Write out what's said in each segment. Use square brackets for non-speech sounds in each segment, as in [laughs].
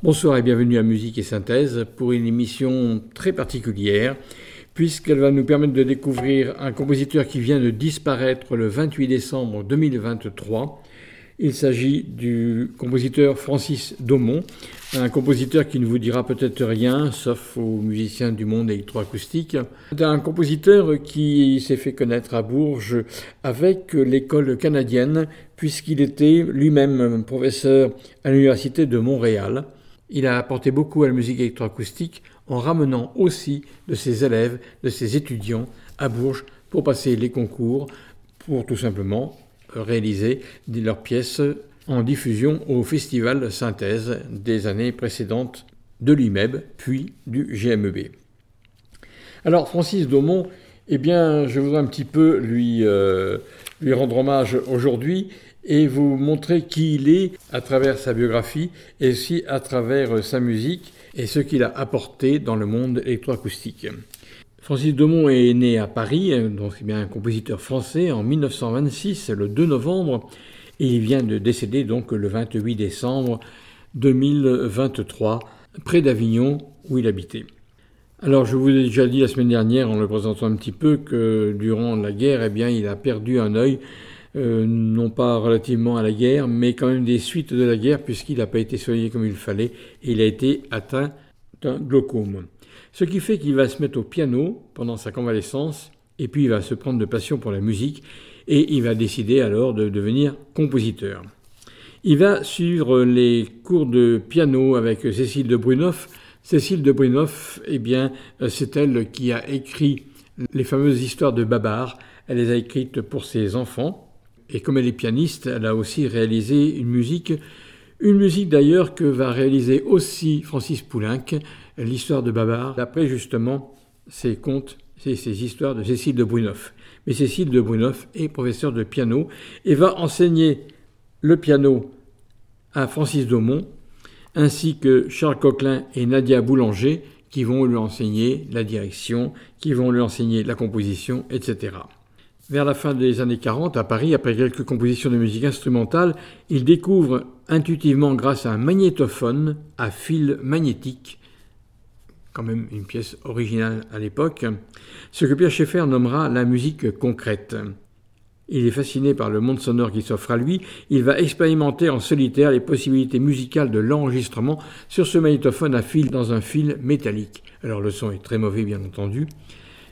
Bonsoir et bienvenue à Musique et Synthèse pour une émission très particulière puisqu'elle va nous permettre de découvrir un compositeur qui vient de disparaître le 28 décembre 2023. Il s'agit du compositeur Francis Daumont, un compositeur qui ne vous dira peut-être rien, sauf aux musiciens du monde électroacoustique. Un compositeur qui s'est fait connaître à Bourges avec l'école canadienne, puisqu'il était lui-même professeur à l'Université de Montréal. Il a apporté beaucoup à la musique électroacoustique en ramenant aussi de ses élèves, de ses étudiants à Bourges pour passer les concours, pour tout simplement réaliser leurs pièces en diffusion au festival Synthèse des années précédentes de l'IMEB, puis du GMEB. Alors Francis Daumont, eh bien, je voudrais un petit peu lui, euh, lui rendre hommage aujourd'hui et vous montrer qui il est à travers sa biographie et aussi à travers sa musique et ce qu'il a apporté dans le monde électroacoustique. Francis Daumont est né à Paris, donc c'est bien un compositeur français, en 1926, le 2 novembre, et il vient de décéder donc le 28 décembre 2023, près d'Avignon, où il habitait. Alors, je vous ai déjà dit la semaine dernière, en le présentant un petit peu, que durant la guerre, eh bien, il a perdu un œil, euh, non pas relativement à la guerre, mais quand même des suites de la guerre, puisqu'il n'a pas été soigné comme il fallait, et il a été atteint d'un glaucome. Ce qui fait qu'il va se mettre au piano pendant sa convalescence, et puis il va se prendre de passion pour la musique, et il va décider alors de devenir compositeur. Il va suivre les cours de piano avec Cécile de Brunoff. Cécile de Brunoff, eh bien, c'est elle qui a écrit les fameuses histoires de Babar. Elle les a écrites pour ses enfants. Et comme elle est pianiste, elle a aussi réalisé une musique, une musique d'ailleurs que va réaliser aussi Francis Poulenc, l'histoire de Babar, d'après justement ces contes, ces histoires de Cécile de Brunoff. Mais Cécile de Brunoff est professeure de piano et va enseigner le piano à Francis Daumont, ainsi que Charles Coquelin et Nadia Boulanger, qui vont lui enseigner la direction, qui vont lui enseigner la composition, etc. Vers la fin des années 40, à Paris, après quelques compositions de musique instrumentale, il découvre intuitivement grâce à un magnétophone à fil magnétique, quand même une pièce originale à l'époque, ce que Pierre Schaeffer nommera la musique concrète. Il est fasciné par le monde sonore qui s'offre à lui. Il va expérimenter en solitaire les possibilités musicales de l'enregistrement sur ce magnétophone à fil dans un fil métallique. Alors le son est très mauvais bien entendu,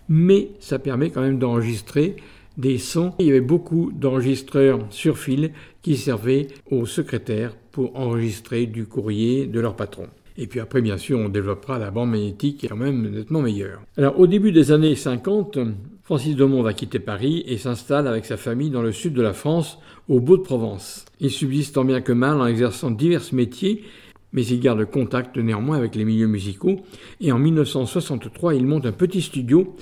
mais ça permet quand même d'enregistrer des sons. Il y avait beaucoup d'enregistreurs sur fil qui servaient aux secrétaires pour enregistrer du courrier de leur patron. Et puis après, bien sûr, on développera la bande magnétique qui est quand même nettement meilleure. Alors, au début des années 50, Francis Daumont va quitter Paris et s'installe avec sa famille dans le sud de la France, au Beau-de-Provence. Il subsiste tant bien que mal en exerçant divers métiers, mais il garde contact néanmoins avec les milieux musicaux. Et en 1963, il monte un petit studio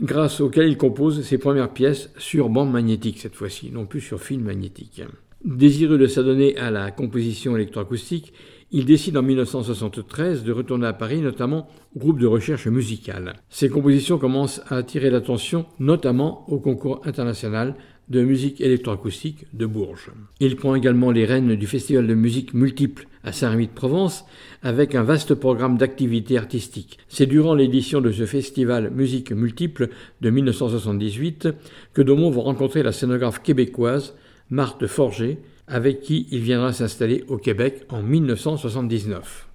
grâce auquel il compose ses premières pièces sur bande magnétique cette fois-ci, non plus sur fil magnétique. Désireux de s'adonner à la composition électroacoustique, il décide en 1973 de retourner à Paris, notamment au groupe de recherche musicale. Ses compositions commencent à attirer l'attention, notamment au concours international de musique électroacoustique de Bourges. Il prend également les rênes du Festival de musique multiple à Saint-Rémy-de-Provence avec un vaste programme d'activités artistiques. C'est durant l'édition de ce festival musique multiple de 1978 que Daumont va rencontrer la scénographe québécoise Marthe Forger, avec qui il viendra s'installer au Québec en 1979.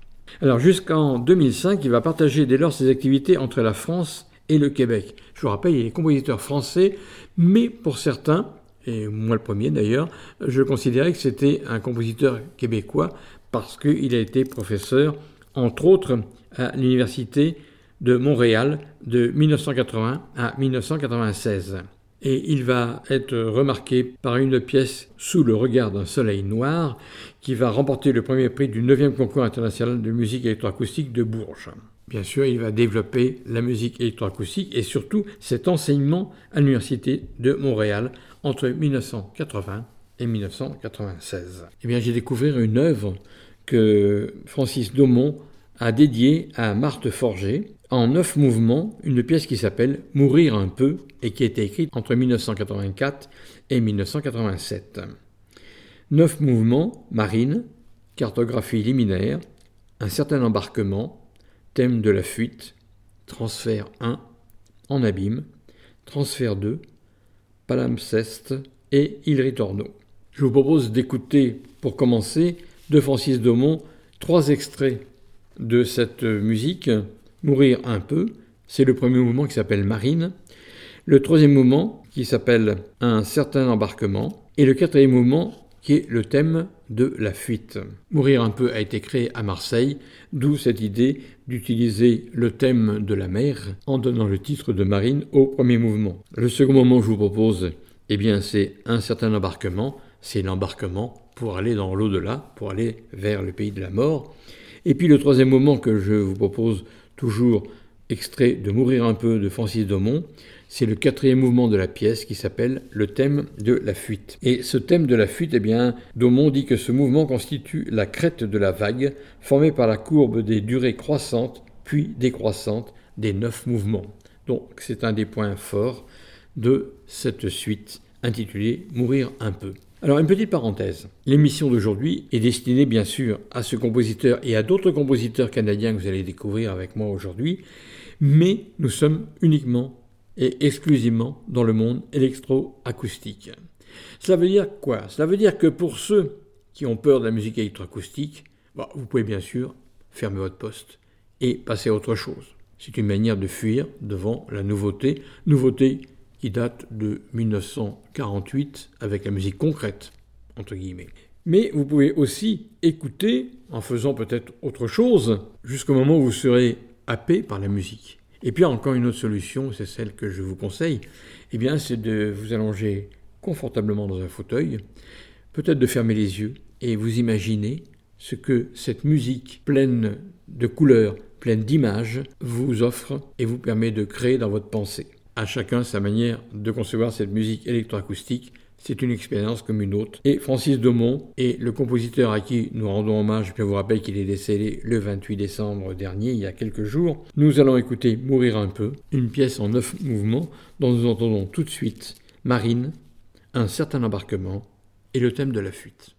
Alors jusqu'en 2005, il va partager dès lors ses activités entre la France et le Québec. Je vous rappelle, il est compositeur français, mais pour certains, et moi le premier d'ailleurs, je considérais que c'était un compositeur québécois parce qu'il a été professeur, entre autres, à l'Université de Montréal de 1980 à 1996. Et il va être remarqué par une pièce Sous le regard d'un soleil noir qui va remporter le premier prix du 9e concours international de musique électroacoustique de Bourges. Bien sûr, il va développer la musique électroacoustique et surtout cet enseignement à l'Université de Montréal entre 1980 et 1996. Eh bien, j'ai découvert une œuvre que Francis Daumont a dédiée à Marthe Forger en neuf mouvements, une pièce qui s'appelle Mourir un peu et qui a été écrite entre 1984 et 1987. Neuf mouvements, marine, cartographie liminaire, un certain embarquement, thème de la fuite, transfert 1, en abîme, transfert 2, palimpseste et il ritorno. Je vous propose d'écouter, pour commencer, de Francis Daumont, trois extraits de cette musique, Mourir un peu, c'est le premier mouvement qui s'appelle Marine, le troisième mouvement qui s'appelle Un certain embarquement, et le quatrième mouvement qui est le thème de la fuite. Mourir un peu a été créé à Marseille, d'où cette idée d'utiliser le thème de la mer en donnant le titre de marine au premier mouvement. Le second moment que je vous propose, eh bien, c'est un certain embarquement, c'est l'embarquement pour aller dans l'au-delà, pour aller vers le pays de la mort. Et puis le troisième moment que je vous propose, toujours extrait de Mourir un peu de Francis Daumont, c'est le quatrième mouvement de la pièce qui s'appelle le thème de la fuite. Et ce thème de la fuite, eh bien, Daumont dit que ce mouvement constitue la crête de la vague, formée par la courbe des durées croissantes puis décroissantes des neuf mouvements. Donc c'est un des points forts de cette suite intitulée Mourir un peu. Alors une petite parenthèse. L'émission d'aujourd'hui est destinée bien sûr à ce compositeur et à d'autres compositeurs canadiens que vous allez découvrir avec moi aujourd'hui, mais nous sommes uniquement et exclusivement dans le monde électroacoustique. Cela veut dire quoi? Cela veut dire que pour ceux qui ont peur de la musique électroacoustique, bah, vous pouvez bien sûr fermer votre poste et passer à autre chose. C'est une manière de fuir devant la nouveauté, nouveauté qui date de 1948 avec la musique concrète, entre guillemets. Mais vous pouvez aussi écouter en faisant peut-être autre chose jusqu'au moment où vous serez happé par la musique. Et puis encore une autre solution, c'est celle que je vous conseille, eh bien c'est de vous allonger confortablement dans un fauteuil, peut-être de fermer les yeux et vous imaginer ce que cette musique pleine de couleurs, pleine d'images, vous offre et vous permet de créer dans votre pensée. À chacun sa manière de concevoir cette musique électroacoustique c'est une expérience comme une autre. Et Francis Daumont est le compositeur à qui nous rendons hommage. Je vous rappelle qu'il est décédé le 28 décembre dernier, il y a quelques jours. Nous allons écouter Mourir un peu, une pièce en neuf mouvements dont nous entendons tout de suite Marine, un certain embarquement et le thème de la fuite.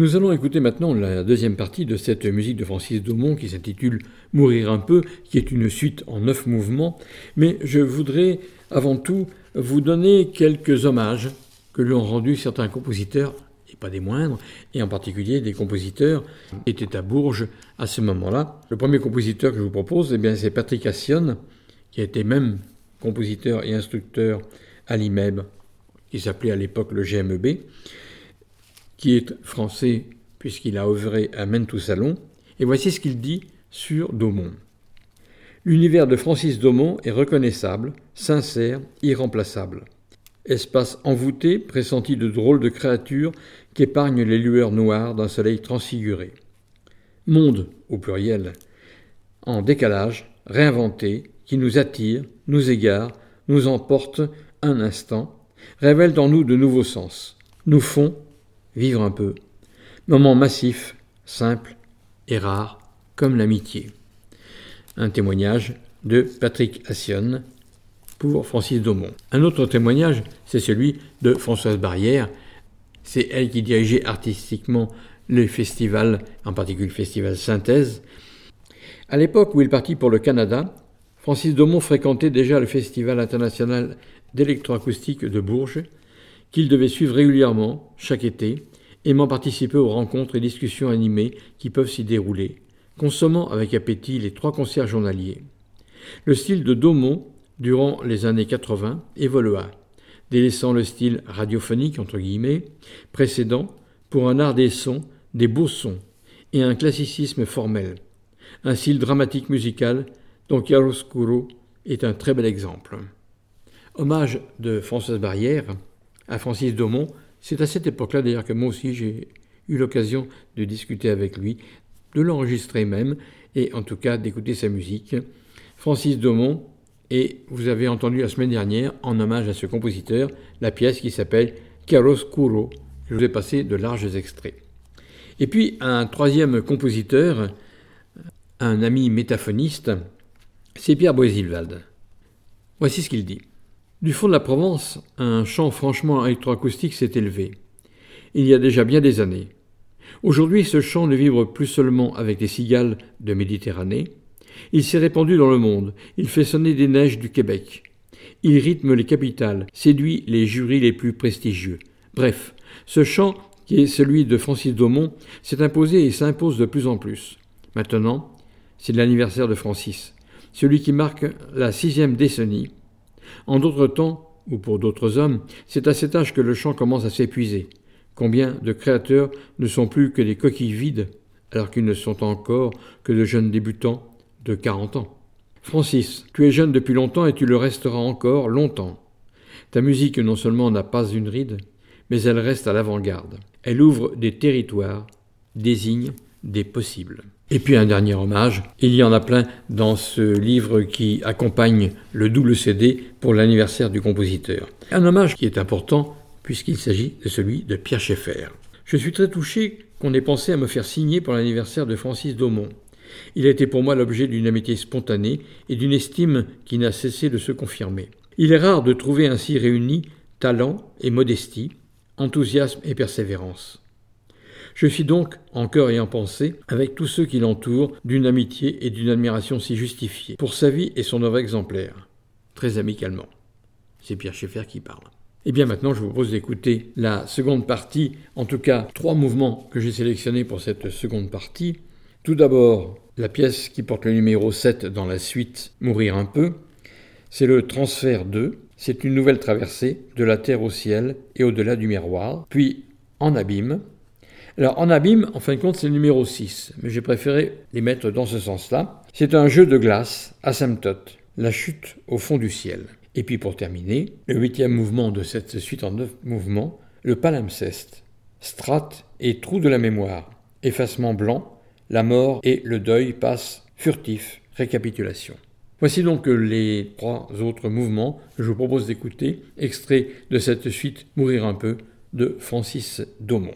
Nous allons écouter maintenant la deuxième partie de cette musique de Francis Daumont qui s'intitule Mourir un peu, qui est une suite en neuf mouvements, mais je voudrais avant tout vous donner quelques hommages que lui ont rendus certains compositeurs et pas des moindres, et en particulier des compositeurs qui étaient à Bourges à ce moment-là. Le premier compositeur que je vous propose, eh c'est Patrick Assion, qui a été même compositeur et instructeur à l'IMEB, qui s'appelait à l'époque le GMEB, qui est français puisqu'il a œuvré à Maine Salon. Et voici ce qu'il dit sur Daumont. L'univers de Francis Daumont est reconnaissable, sincère, irremplaçable. Espace envoûté, pressenti de drôles de créatures qu'épargnent les lueurs noires d'un soleil transfiguré. Monde, au pluriel, en décalage, réinventé, qui nous attire, nous égare, nous emporte un instant, révèle en nous de nouveaux sens, nous font vivre un peu. Moment massif, simple et rare, comme l'amitié. Un témoignage de Patrick Assion pour Francis Daumont. Un autre témoignage, c'est celui de Françoise Barrière. C'est elle qui dirigeait artistiquement le festival, en particulier le festival Synthèse. À l'époque où il partit pour le Canada, Francis Daumont fréquentait déjà le Festival international d'électroacoustique de Bourges, qu'il devait suivre régulièrement, chaque été, aimant participer aux rencontres et discussions animées qui peuvent s'y dérouler, consommant avec appétit les trois concerts journaliers. Le style de Daumont, durant les années 80, évolua, délaissant le style radiophonique entre guillemets précédent pour un art des sons, des beaux sons et un classicisme formel, un style dramatique musical dont Chiaroscuro est un très bel exemple. Hommage de Françoise Barrière à Francis Daumont, c'est à cette époque-là d'ailleurs que moi aussi j'ai eu l'occasion de discuter avec lui, de l'enregistrer même, et en tout cas d'écouter sa musique. Francis Daumont, et vous avez entendu la semaine dernière, en hommage à ce compositeur, la pièce qui s'appelle Chiaroscuro. Je vous ai passé de larges extraits. Et puis un troisième compositeur, un ami métaphoniste, c'est Pierre Boisilvalde. Voici ce qu'il dit. Du fond de la Provence, un chant franchement électroacoustique s'est élevé. Il y a déjà bien des années. Aujourd'hui, ce chant ne vibre plus seulement avec les cigales de Méditerranée. Il s'est répandu dans le monde. Il fait sonner des neiges du Québec. Il rythme les capitales, séduit les jurys les plus prestigieux. Bref, ce chant, qui est celui de Francis Daumont, s'est imposé et s'impose de plus en plus. Maintenant, c'est l'anniversaire de Francis celui qui marque la sixième décennie. En d'autres temps, ou pour d'autres hommes, c'est à cet âge que le chant commence à s'épuiser. Combien de créateurs ne sont plus que des coquilles vides, alors qu'ils ne sont encore que de jeunes débutants de quarante ans Francis, tu es jeune depuis longtemps et tu le resteras encore longtemps. Ta musique non seulement n'a pas une ride, mais elle reste à l'avant-garde. Elle ouvre des territoires, désigne des possibles. Et puis un dernier hommage, il y en a plein dans ce livre qui accompagne le double CD pour l'anniversaire du compositeur. Un hommage qui est important puisqu'il s'agit de celui de Pierre Schaeffer. Je suis très touché qu'on ait pensé à me faire signer pour l'anniversaire de Francis Daumont. Il a été pour moi l'objet d'une amitié spontanée et d'une estime qui n'a cessé de se confirmer. Il est rare de trouver ainsi réunis talent et modestie, enthousiasme et persévérance. Je suis donc, en cœur et en pensée, avec tous ceux qui l'entourent, d'une amitié et d'une admiration si justifiées, pour sa vie et son œuvre exemplaire. Très amicalement. C'est Pierre Schaeffer qui parle. Et eh bien maintenant, je vous propose d'écouter la seconde partie, en tout cas trois mouvements que j'ai sélectionnés pour cette seconde partie. Tout d'abord, la pièce qui porte le numéro 7 dans la suite Mourir un peu. C'est le transfert 2. C'est une nouvelle traversée de la terre au ciel et au-delà du miroir. Puis, en abîme, alors en abîme, en fin de compte, c'est le numéro 6, mais j'ai préféré les mettre dans ce sens-là. C'est un jeu de glace, asymptote, la chute au fond du ciel. Et puis pour terminer, le huitième mouvement de cette suite en neuf mouvements, le palimpseste, strate et trou de la mémoire, effacement blanc, la mort et le deuil passent furtif, récapitulation. Voici donc les trois autres mouvements que je vous propose d'écouter, extraits de cette suite Mourir un peu de Francis Daumont.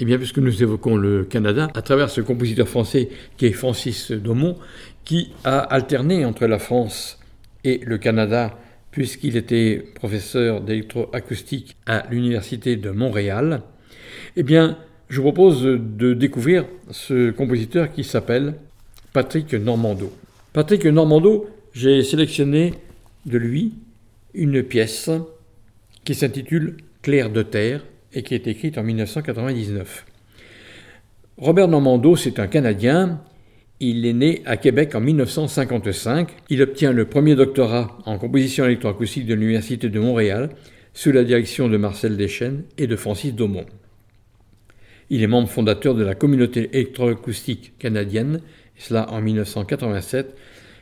Eh bien, puisque nous évoquons le Canada, à travers ce compositeur français qui est Francis Daumont, qui a alterné entre la France et le Canada, puisqu'il était professeur d'électroacoustique à l'Université de Montréal, eh bien, je vous propose de découvrir ce compositeur qui s'appelle Patrick Normando. Patrick Normando, j'ai sélectionné de lui une pièce qui s'intitule Clair de terre et qui est écrite en 1999. Robert Normando, c'est un Canadien. Il est né à Québec en 1955. Il obtient le premier doctorat en composition électroacoustique de l'Université de Montréal sous la direction de Marcel Deschênes et de Francis Daumont. Il est membre fondateur de la communauté électroacoustique canadienne, cela en 1987,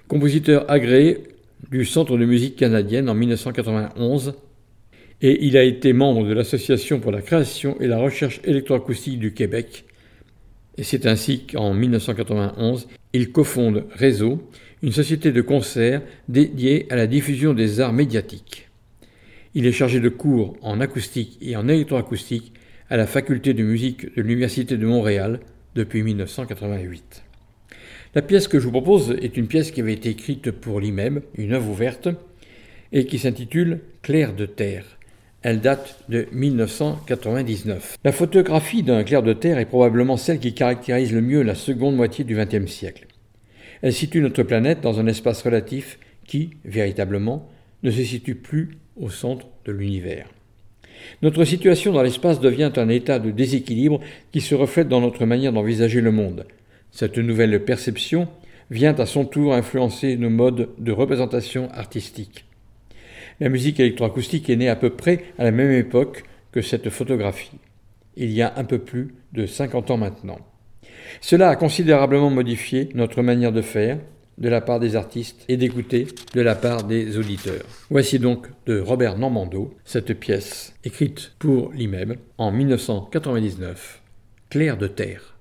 compositeur agréé du Centre de musique canadienne en 1991 et il a été membre de l'Association pour la création et la recherche électroacoustique du Québec. Et c'est ainsi qu'en 1991, il cofonde Réseau, une société de concert dédiée à la diffusion des arts médiatiques. Il est chargé de cours en acoustique et en électroacoustique à la faculté de musique de l'Université de Montréal depuis 1988. La pièce que je vous propose est une pièce qui avait été écrite pour l'IMEB, une œuvre ouverte, et qui s'intitule Clair de terre. Elle date de 1999. La photographie d'un clair de terre est probablement celle qui caractérise le mieux la seconde moitié du XXe siècle. Elle situe notre planète dans un espace relatif qui, véritablement, ne se situe plus au centre de l'univers. Notre situation dans l'espace devient un état de déséquilibre qui se reflète dans notre manière d'envisager le monde. Cette nouvelle perception vient à son tour influencer nos modes de représentation artistique. La musique électroacoustique est née à peu près à la même époque que cette photographie, il y a un peu plus de 50 ans maintenant. Cela a considérablement modifié notre manière de faire de la part des artistes et d'écouter de la part des auditeurs. Voici donc de Robert Normando cette pièce écrite pour l'IMEB en 1999, Clair de terre.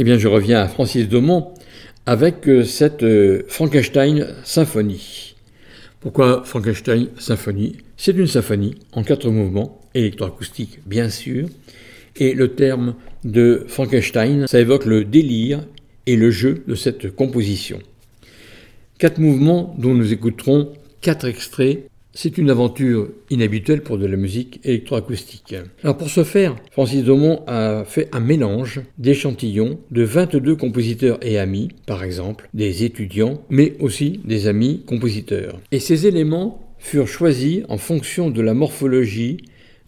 Eh bien, je reviens à Francis Domont avec euh, cette euh, Frankenstein symphonie. Pourquoi Frankenstein symphonie? C'est une symphonie en quatre mouvements, électroacoustique bien sûr, et le terme de Frankenstein, ça évoque le délire et le jeu de cette composition. Quatre mouvements dont nous écouterons quatre extraits c'est une aventure inhabituelle pour de la musique électroacoustique. Alors pour ce faire, Francis Domont a fait un mélange d'échantillons de 22 compositeurs et amis, par exemple des étudiants, mais aussi des amis compositeurs. Et ces éléments furent choisis en fonction de la morphologie,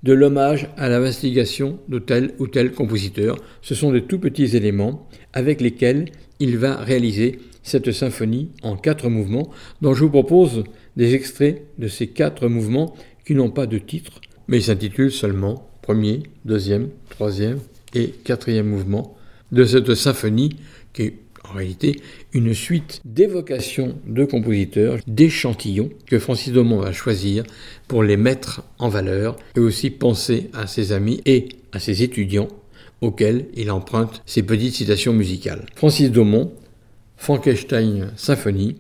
de l'hommage à l'investigation de tel ou tel compositeur. Ce sont de tout petits éléments avec lesquels il va réaliser cette symphonie en quatre mouvements dont je vous propose des extraits de ces quatre mouvements qui n'ont pas de titre, mais s'intitulent seulement premier, deuxième, troisième et quatrième mouvement de cette symphonie qui est en réalité une suite d'évocations de compositeurs, d'échantillons que Francis Domont va choisir pour les mettre en valeur et aussi penser à ses amis et à ses étudiants auxquels il emprunte ses petites citations musicales. Francis Domont, Frankenstein Symphonie,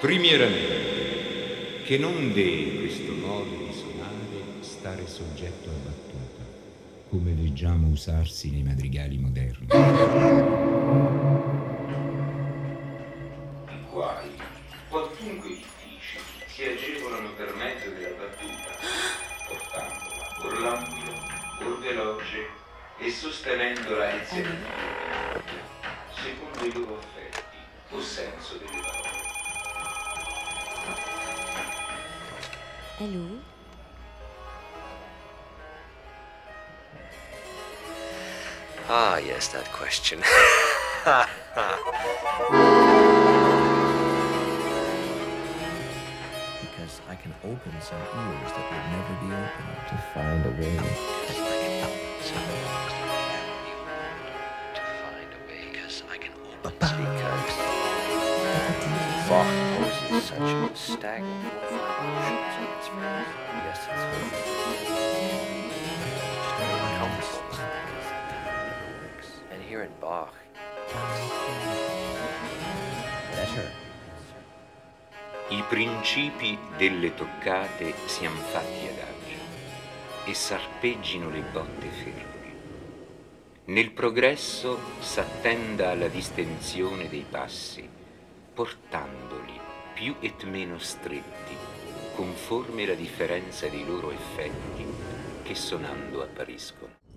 Primieramente, che non deve questo modo di suonare stare soggetto a battuta, come leggiamo usarsi nei madrigali moderni. Quali, quantunque difficili, si agevolano per mezzo della battuta, portandola or lampido, or veloce e sostenendola insieme ask that question. [laughs] because I can open some ears that would never be open to find a way. Fuck poses such a emotions on its friends. Yes, it's works. And Bach. I principi delle toccate sian fatti adagio e s'arpeggino le botte ferme. Nel progresso s'attenda alla distensione dei passi, portandoli più et meno stretti, conforme la differenza dei loro effetti che sonando appariscono.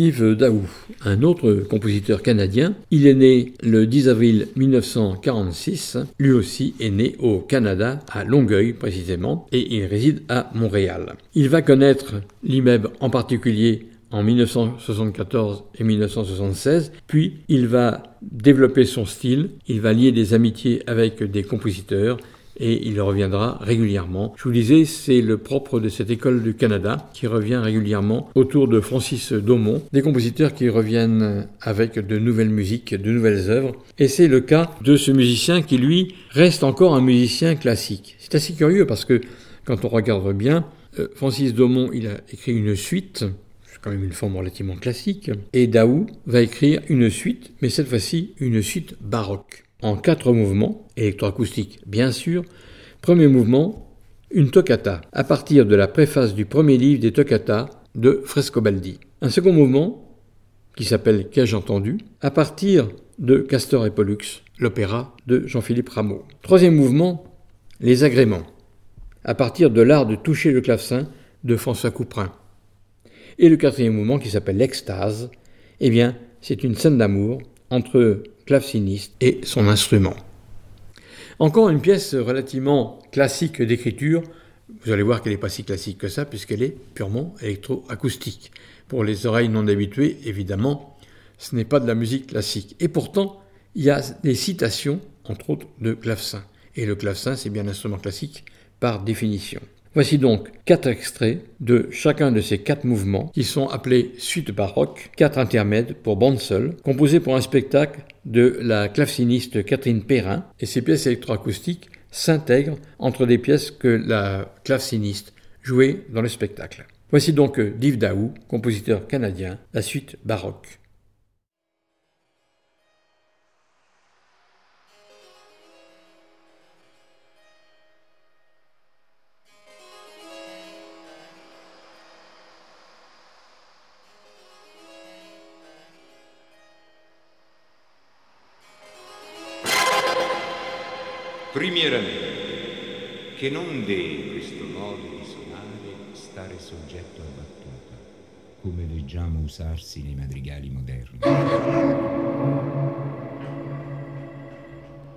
Yves Daou, un autre compositeur canadien. Il est né le 10 avril 1946. Lui aussi est né au Canada, à Longueuil précisément, et il réside à Montréal. Il va connaître l'IMEB en particulier en 1974 et 1976, puis il va développer son style, il va lier des amitiés avec des compositeurs, et il reviendra régulièrement. Je vous disais, c'est le propre de cette école du Canada qui revient régulièrement autour de Francis Daumont, des compositeurs qui reviennent avec de nouvelles musiques, de nouvelles œuvres. Et c'est le cas de ce musicien qui, lui, reste encore un musicien classique. C'est assez curieux parce que quand on regarde bien, euh, Francis Daumont, il a écrit une suite quand même une forme relativement classique. Et Daou va écrire une suite, mais cette fois-ci une suite baroque en quatre mouvements, électroacoustiques bien sûr. Premier mouvement, une toccata, à partir de la préface du premier livre des toccata de Frescobaldi. Un second mouvement, qui s'appelle Qu'ai-je entendu, à partir de Castor et Pollux, l'opéra de Jean-Philippe Rameau. Troisième mouvement, les agréments, à partir de l'art de toucher le clavecin de François Couperin. Et le quatrième mouvement, qui s'appelle l'extase, eh bien, c'est une scène d'amour entre claveciniste et son instrument. Encore une pièce relativement classique d'écriture. Vous allez voir qu'elle n'est pas si classique que ça, puisqu'elle est purement électroacoustique. Pour les oreilles non habituées, évidemment, ce n'est pas de la musique classique. Et pourtant, il y a des citations, entre autres, de clavecin. Et le clavecin, c'est bien un instrument classique par définition. Voici donc quatre extraits de chacun de ces quatre mouvements qui sont appelés suite baroque, quatre intermèdes pour bande seule, composés pour un spectacle de la claveciniste Catherine Perrin, et ces pièces électroacoustiques s'intègrent entre des pièces que la claveciniste jouait dans le spectacle. Voici donc Div Daou, compositeur canadien, la suite baroque. Come leggiamo usarsi nei madrigali moderni.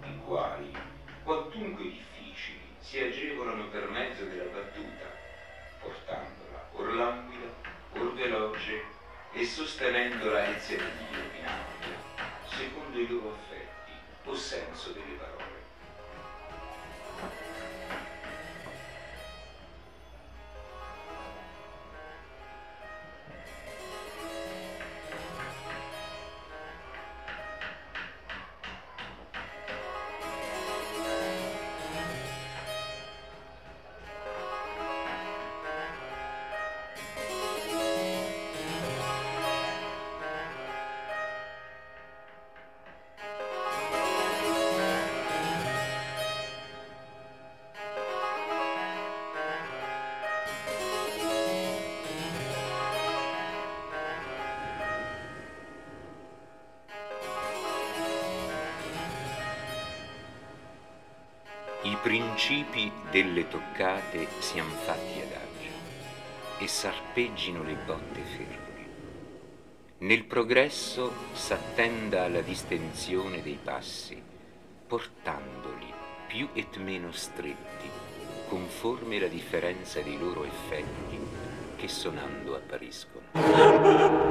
I quali, quantunque difficili, si agevolano per mezzo della battuta, portandola or languida, or veloce e sostenendola insieme di secondo i loro affetti o senso delle parole. Principi delle toccate siano fatti adagio e s'arpeggino le botte ferme. Nel progresso s'attenda alla distensione dei passi, portandoli più et meno stretti, conforme la differenza dei loro effetti che sonando appariscono.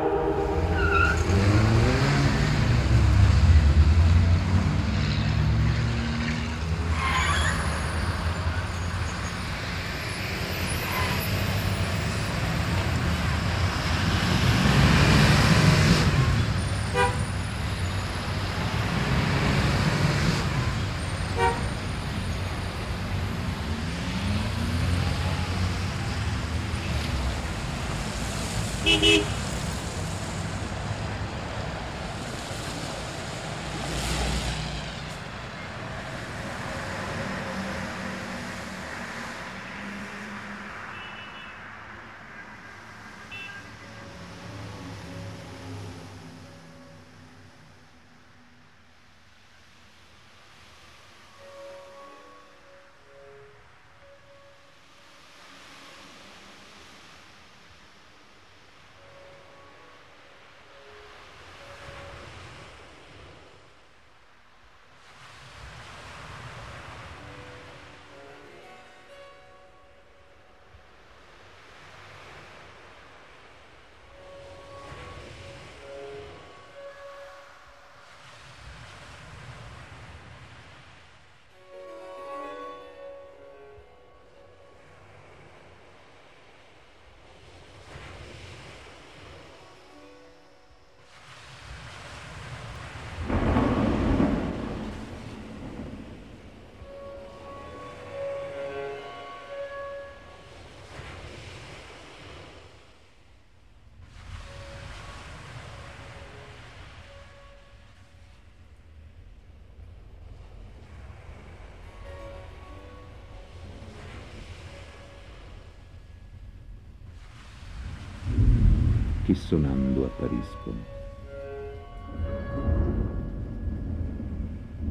che sonando appariscono.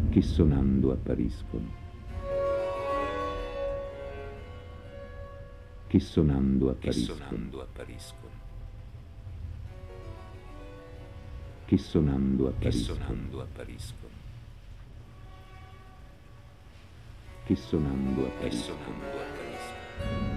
Che sonando appariscono. Che sonando appariscono. Che sonando appariscono. Che sonando appariscono. Che sonando appariscono.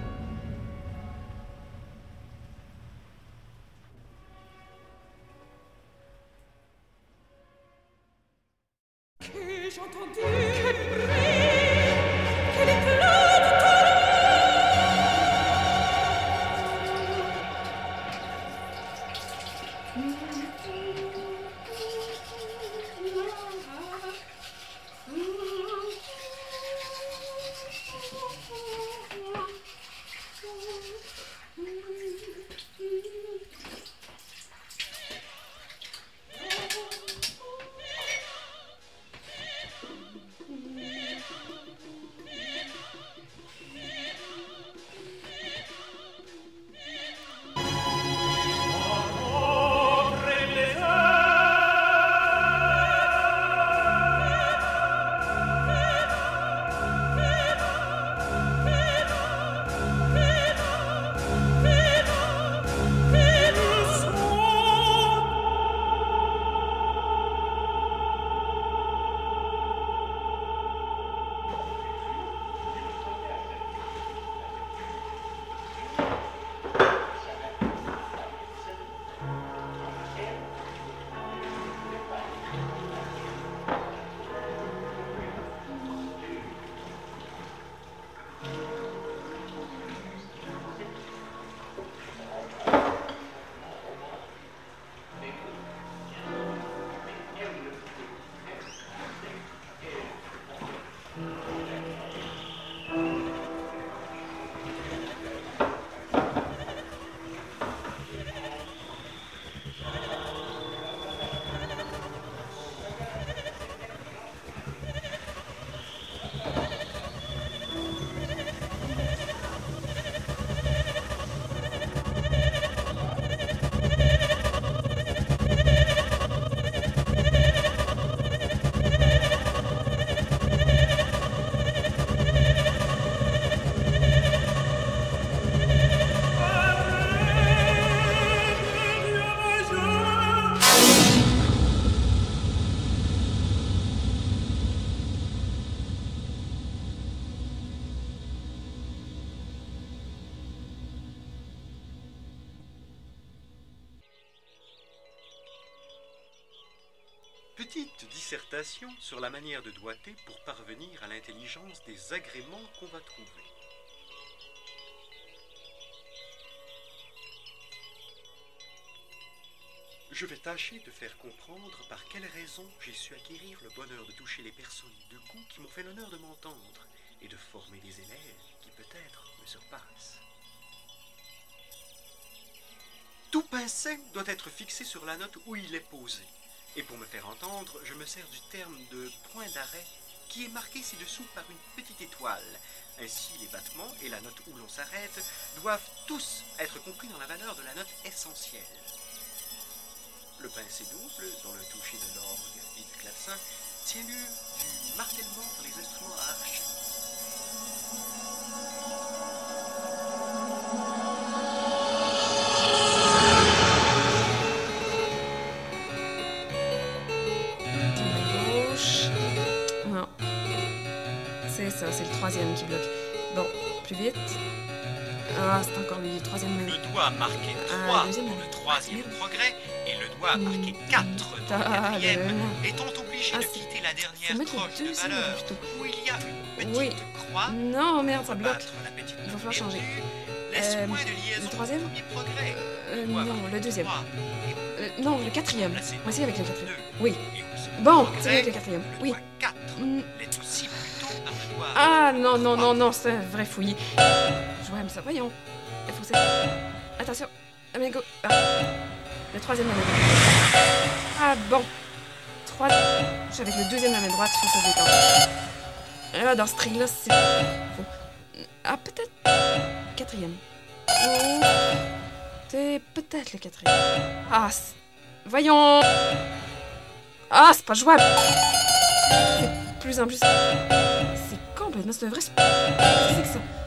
Petite dissertation sur la manière de doigter pour parvenir à l'intelligence des agréments qu'on va trouver. Je vais tâcher de faire comprendre par quelles raisons j'ai su acquérir le bonheur de toucher les personnes de goût qui m'ont fait l'honneur de m'entendre et de former des élèves qui peut-être me surpassent. Tout pincet doit être fixé sur la note où il est posé. Et pour me faire entendre, je me sers du terme de point d'arrêt qui est marqué ci-dessous par une petite étoile. Ainsi, les battements et la note où l'on s'arrête doivent tous être compris dans la valeur de la note essentielle. Le pincé double, dans le toucher de l'orgue et du clavecin, tient lieu du martèlement dans les instruments à archer. Troisième qui bloque. Bon, plus vite. Ah, c'est encore lui, le troisième. Le doigt marqué Ah, 3 deuxième. pour le troisième progrès et le doigt marqué 4 dans le Ah, quatrième, le- étant obligé Ah, de quitter la dernière croche de valeur où il y a une petite Oui. croix Non, merde, ça bloque. Il va falloir changer. laisse Euh, de liaison le troisième au premier progrès. Euh, non, marqué le deuxième. Euh, non, le quatrième. Voici avec le quatrième. Oui. Bon, c'est avec le quatrième. Oui. doigt 4 l'est aussi Ah, non, non, non, non, c'est un vrai fouillis. Je mais ça, voyons. Il faut ça. Attention. Ah, bien, go. Ah. Le troisième la main droite. Ah, bon. Trois. Je avec le deuxième la main droite, il faut se détendre. Ah, dans ce string-là, c'est faux. Ah, peut-être. Quatrième. C'est peut-être le quatrième. Ah, voyons. Ah, c'est pas jouable. C'est plus en plus. Complètement, c'est vrai. c'est?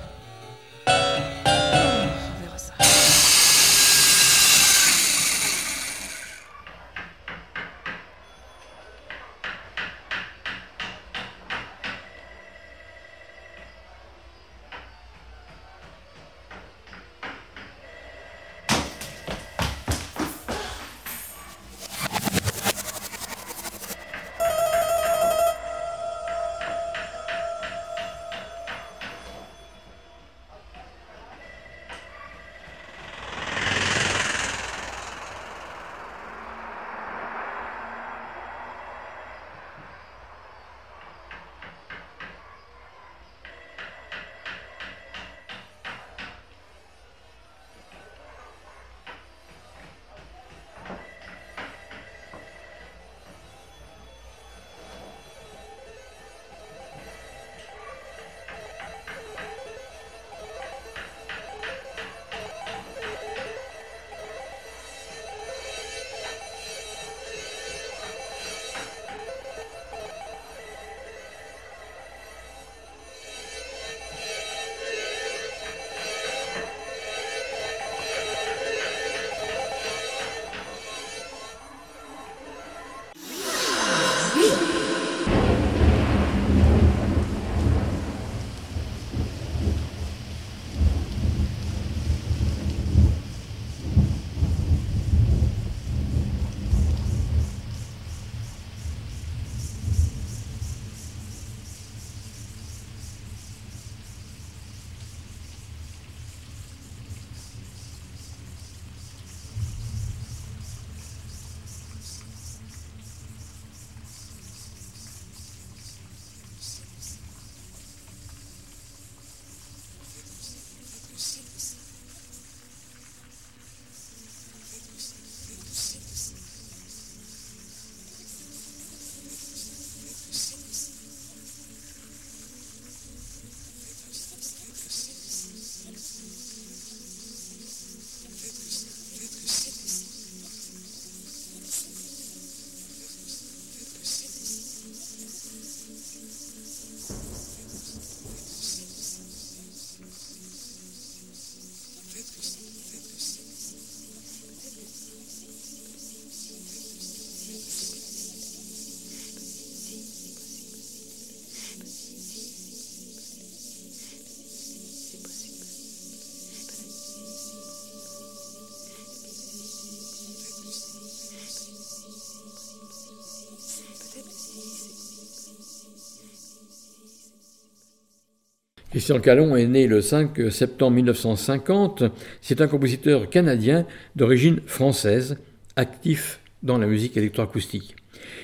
Christian Calon est né le 5 septembre 1950. C'est un compositeur canadien d'origine française, actif dans la musique électroacoustique.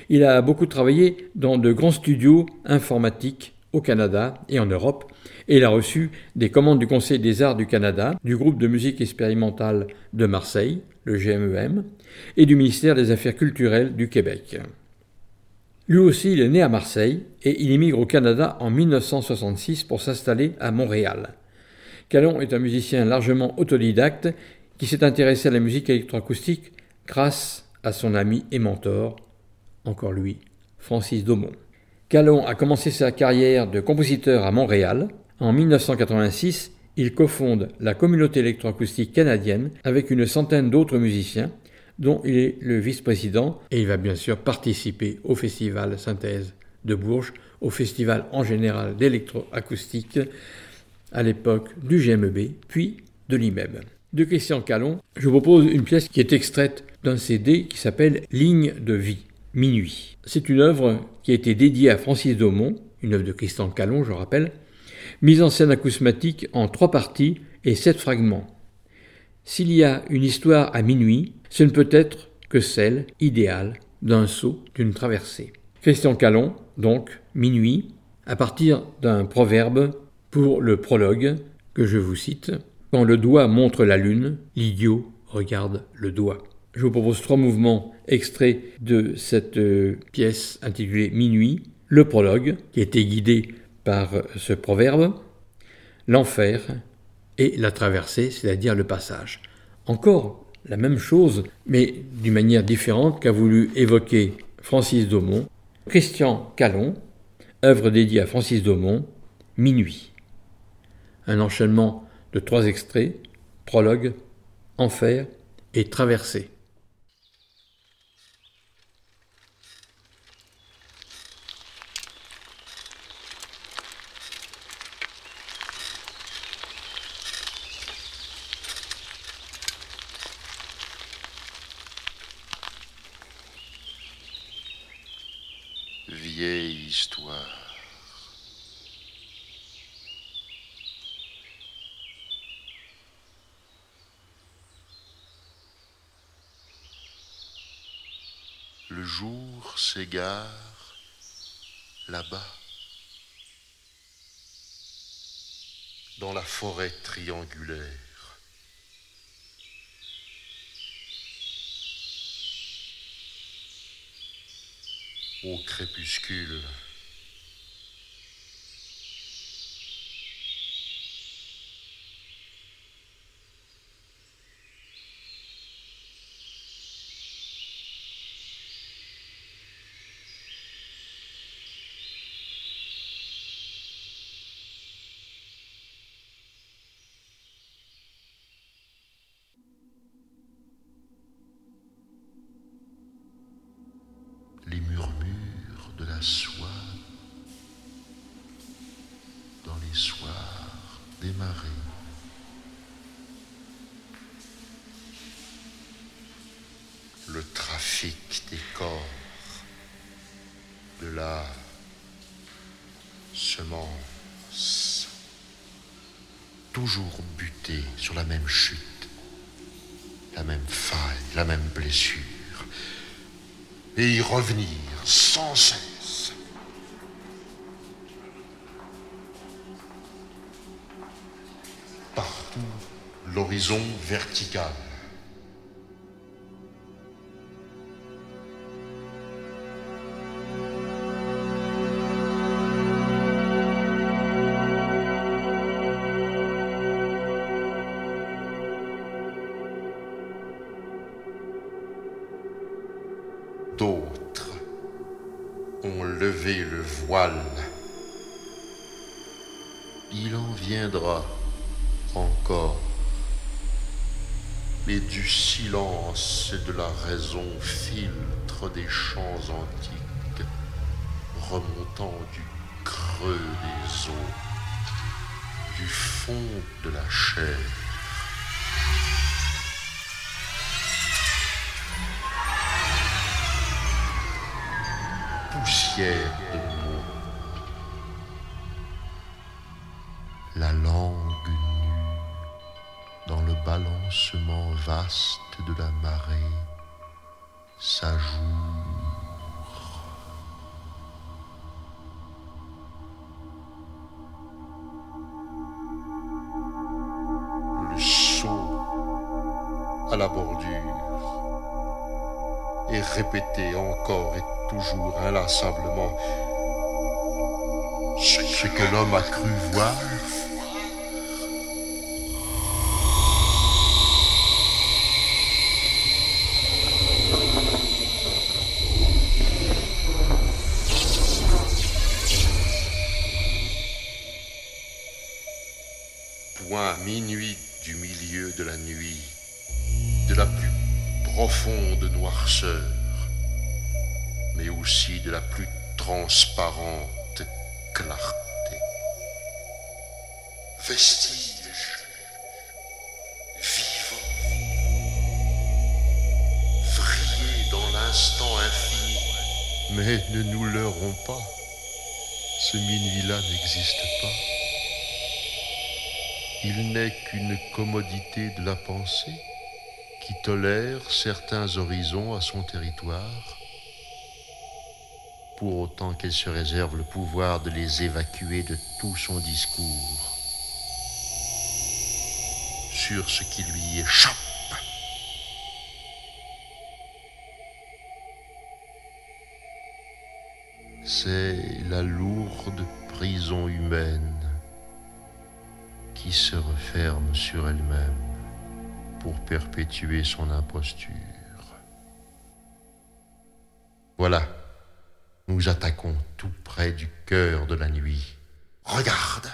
Il a beaucoup travaillé dans de grands studios informatiques au Canada et en Europe, et il a reçu des commandes du Conseil des arts du Canada, du groupe de musique expérimentale de Marseille, le GMEM, et du ministère des Affaires culturelles du Québec. Lui aussi, il est né à Marseille et il émigre au Canada en 1966 pour s'installer à Montréal. Calon est un musicien largement autodidacte qui s'est intéressé à la musique électroacoustique grâce à son ami et mentor, encore lui, Francis Daumont. Calon a commencé sa carrière de compositeur à Montréal. En 1986, il cofonde la communauté électroacoustique canadienne avec une centaine d'autres musiciens dont il est le vice-président, et il va bien sûr participer au festival Synthèse de Bourges, au festival en général d'électroacoustique, à l'époque du GMEB, puis de l'IMEB. De Christian Calon, je vous propose une pièce qui est extraite d'un CD qui s'appelle Ligne de vie, Minuit. C'est une œuvre qui a été dédiée à Francis Daumont, une œuvre de Christian Calon, je rappelle, mise en scène acousmatique en trois parties et sept fragments. S'il y a une histoire à minuit, ce ne peut être que celle idéale d'un saut, d'une traversée. Christian Calon, donc, minuit, à partir d'un proverbe pour le prologue que je vous cite Quand le doigt montre la lune, l'idiot regarde le doigt. Je vous propose trois mouvements extraits de cette euh, pièce intitulée Minuit, le prologue, qui était guidé par ce proverbe, l'enfer et la traversée, c'est-à-dire le passage. encore la même chose, mais d'une manière différente qu'a voulu évoquer Francis Daumont. Christian Calon, œuvre dédiée à Francis Daumont, Minuit. Un enchaînement de trois extraits, prologue, enfer et traversée. Vieille histoire. Le là-bas, dans la forêt triangulaire. Au crépuscule, les murmures de la soie dans les soirs des marées. Le trafic des corps, de la semence, toujours buté sur la même chute, la même faille, la même blessure et y revenir sans cesse. L'horizon vertical. Des chants antiques remontant du creux des eaux, du fond de la chair. Mais ne nous leurrons pas, ce minuit-là n'existe pas. Il n'est qu'une commodité de la pensée qui tolère certains horizons à son territoire, pour autant qu'elle se réserve le pouvoir de les évacuer de tout son discours sur ce qui lui échappe. C'est la lourde prison humaine qui se referme sur elle-même pour perpétuer son imposture. Voilà, nous attaquons tout près du cœur de la nuit. Regarde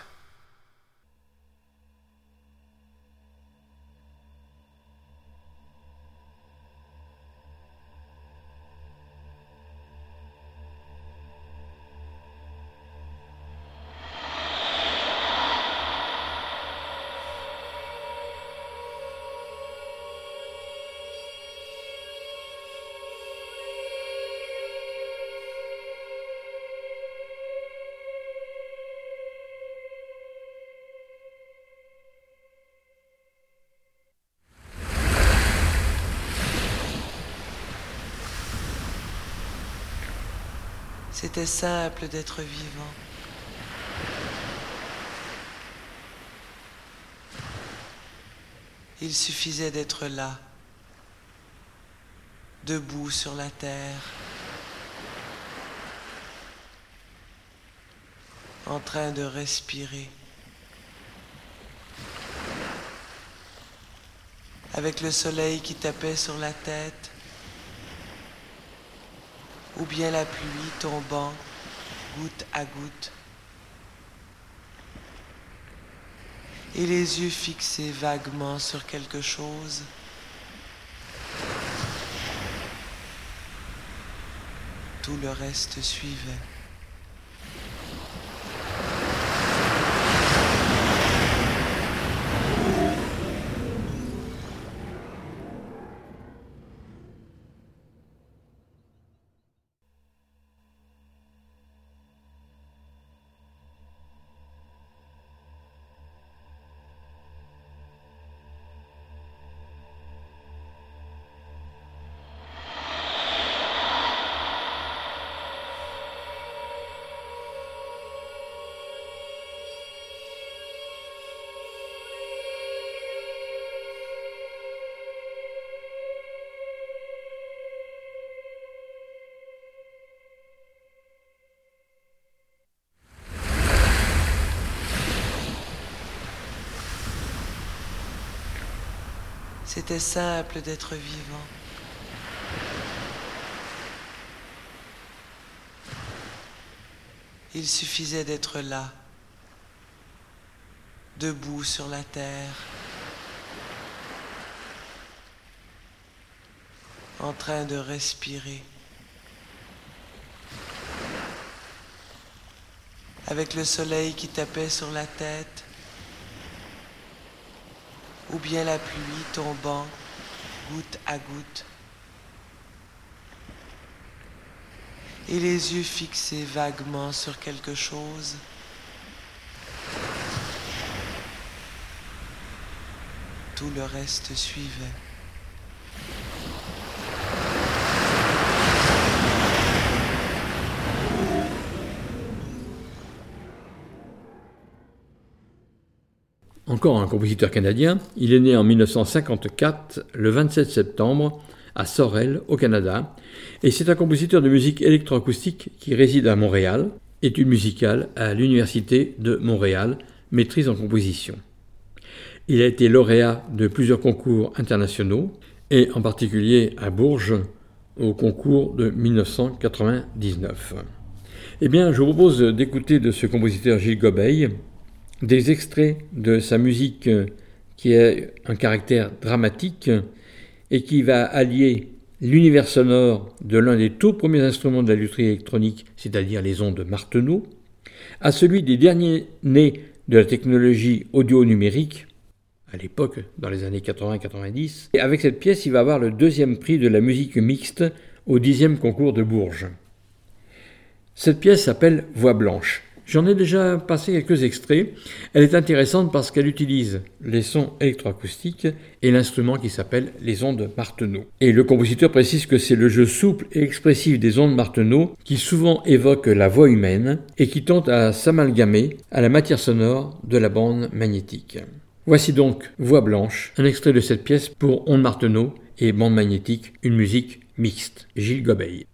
C'était simple d'être vivant. Il suffisait d'être là, debout sur la terre, en train de respirer, avec le soleil qui tapait sur la tête, ou bien la pluie tombant goutte à goutte, et les yeux fixés vaguement sur quelque chose. Tout le reste suivait. C'était simple d'être vivant. Il suffisait d'être là, debout sur la terre, en train de respirer, avec le soleil qui tapait sur la tête, ou bien la pluie tombant goutte à goutte, et les yeux fixés vaguement sur quelque chose. Tout le reste suivait. Encore un compositeur canadien, il est né en 1954, le 27 septembre, à Sorel, au Canada, et c'est un compositeur de musique électroacoustique qui réside à Montréal, études musicales à l'Université de Montréal, maîtrise en composition. Il a été lauréat de plusieurs concours internationaux, et en particulier à Bourges, au concours de 1999. Eh bien, je vous propose d'écouter de ce compositeur Gilles Gobeil des extraits de sa musique qui a un caractère dramatique et qui va allier l'univers sonore de l'un des tout premiers instruments de la électronique, c'est-à-dire les ondes Marteneau, à celui des derniers nés de la technologie audio-numérique, à l'époque, dans les années 80-90. Et avec cette pièce, il va avoir le deuxième prix de la musique mixte au dixième concours de Bourges. Cette pièce s'appelle Voix blanche. J'en ai déjà passé quelques extraits. Elle est intéressante parce qu'elle utilise les sons électroacoustiques et l'instrument qui s'appelle les ondes Marteneau. Et le compositeur précise que c'est le jeu souple et expressif des ondes Marteneau qui souvent évoque la voix humaine et qui tente à s'amalgamer à la matière sonore de la bande magnétique. Voici donc Voix blanche, un extrait de cette pièce pour ondes Marteneau et bande magnétique, une musique mixte. Gilles Gobeil.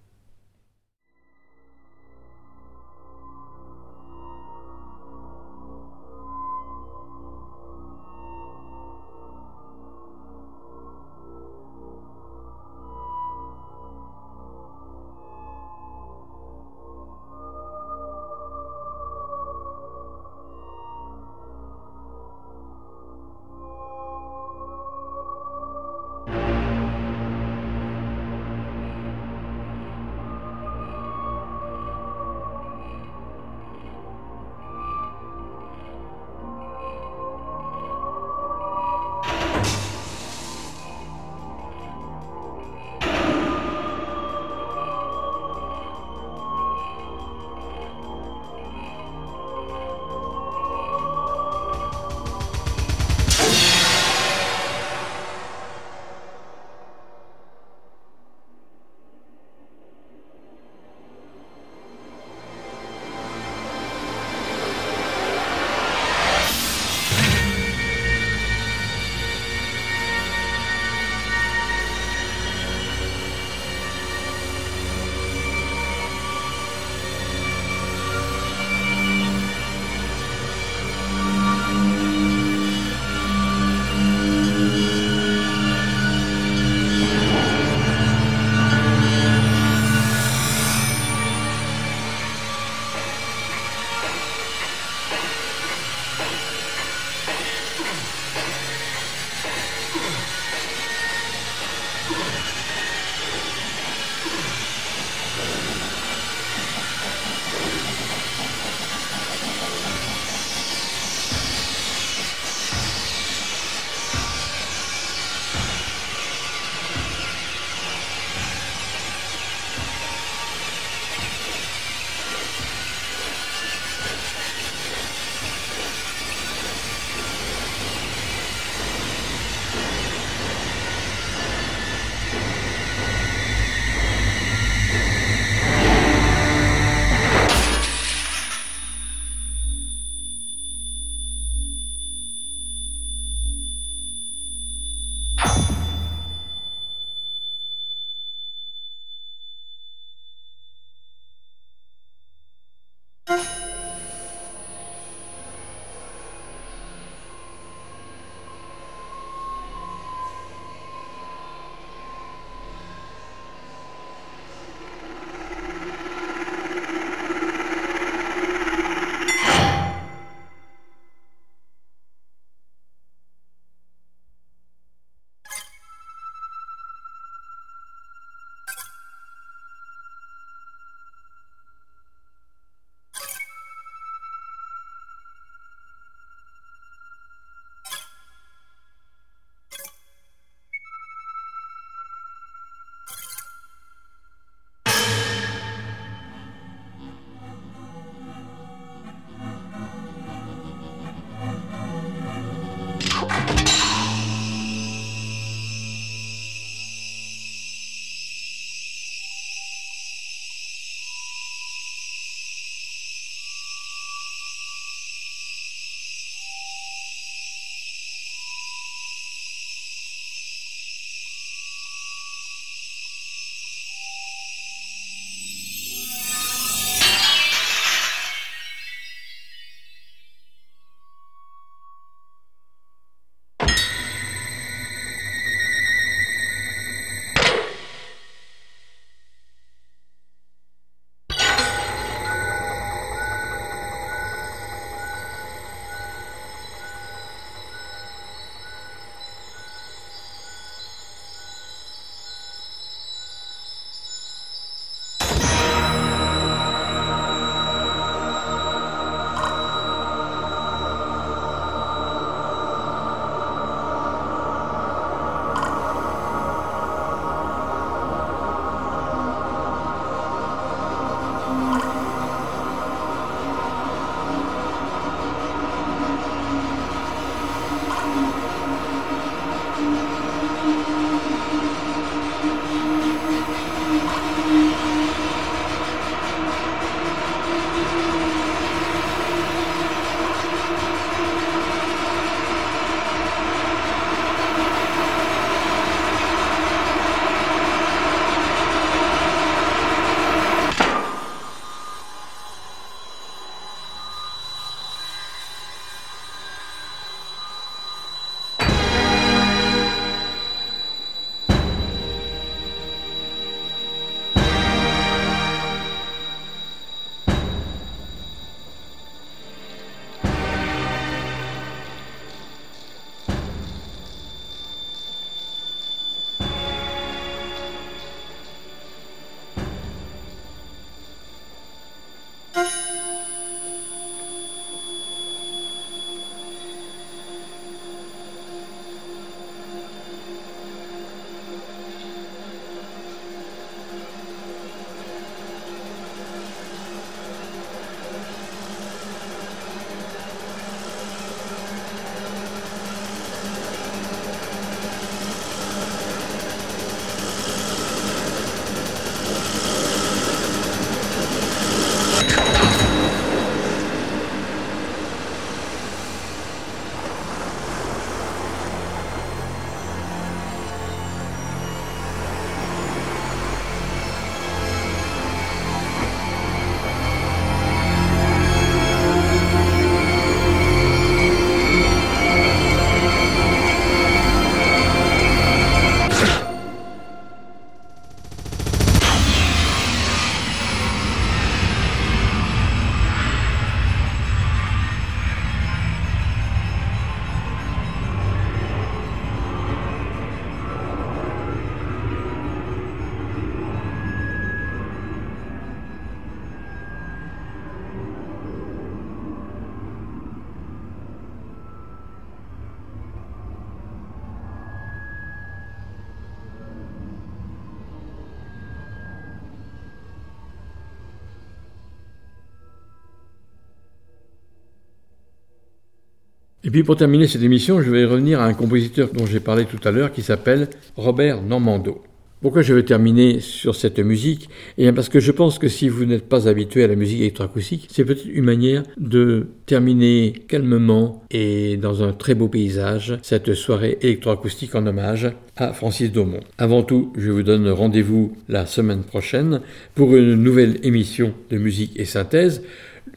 Et puis pour terminer cette émission, je vais revenir à un compositeur dont j'ai parlé tout à l'heure qui s'appelle Robert Normando. Pourquoi je vais terminer sur cette musique? Eh bien parce que je pense que si vous n'êtes pas habitué à la musique électroacoustique, c'est peut-être une manière de terminer calmement et dans un très beau paysage cette soirée électroacoustique en hommage à Francis Daumont. Avant tout, je vous donne rendez-vous la semaine prochaine pour une nouvelle émission de musique et synthèse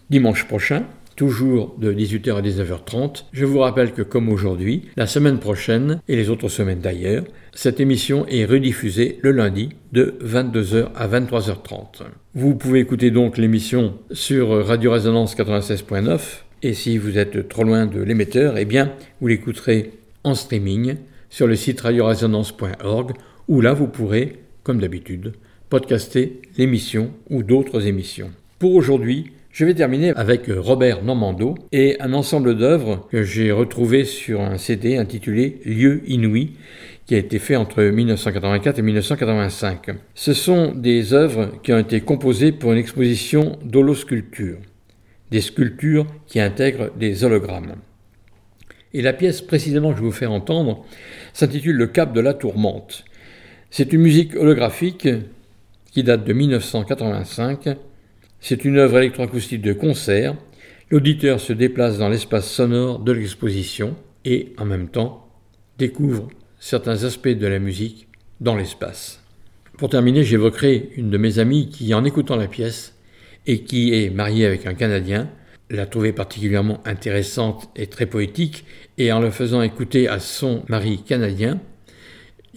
dimanche prochain toujours de 18h à 19h30. Je vous rappelle que comme aujourd'hui, la semaine prochaine et les autres semaines d'ailleurs, cette émission est rediffusée le lundi de 22h à 23h30. Vous pouvez écouter donc l'émission sur Radio Résonance 96.9 et si vous êtes trop loin de l'émetteur, eh bien, vous l'écouterez en streaming sur le site radioresonance.org où là vous pourrez, comme d'habitude, podcaster l'émission ou d'autres émissions. Pour aujourd'hui, je vais terminer avec Robert Normando et un ensemble d'œuvres que j'ai retrouvé sur un CD intitulé Lieux inouïs qui a été fait entre 1984 et 1985. Ce sont des œuvres qui ont été composées pour une exposition d'holosculpture, des sculptures qui intègrent des hologrammes. Et la pièce précisément que je vous faire entendre s'intitule Le Cap de la Tourmente. C'est une musique holographique qui date de 1985 c'est une œuvre électroacoustique de concert. L'auditeur se déplace dans l'espace sonore de l'exposition et, en même temps, découvre certains aspects de la musique dans l'espace. Pour terminer, j'évoquerai une de mes amies qui, en écoutant la pièce, et qui est mariée avec un Canadien, l'a trouvée particulièrement intéressante et très poétique, et en le faisant écouter à son mari canadien,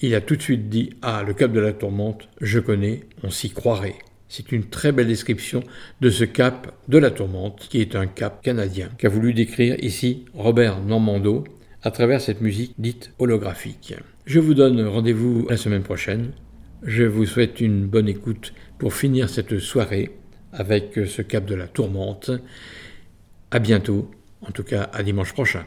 il a tout de suite dit Ah, le cap de la tourmente, je connais, on s'y croirait. C'est une très belle description de ce cap de la tourmente, qui est un cap canadien, qu'a voulu décrire ici Robert Normando à travers cette musique dite holographique. Je vous donne rendez-vous la semaine prochaine. Je vous souhaite une bonne écoute pour finir cette soirée avec ce cap de la tourmente. À bientôt, en tout cas à dimanche prochain.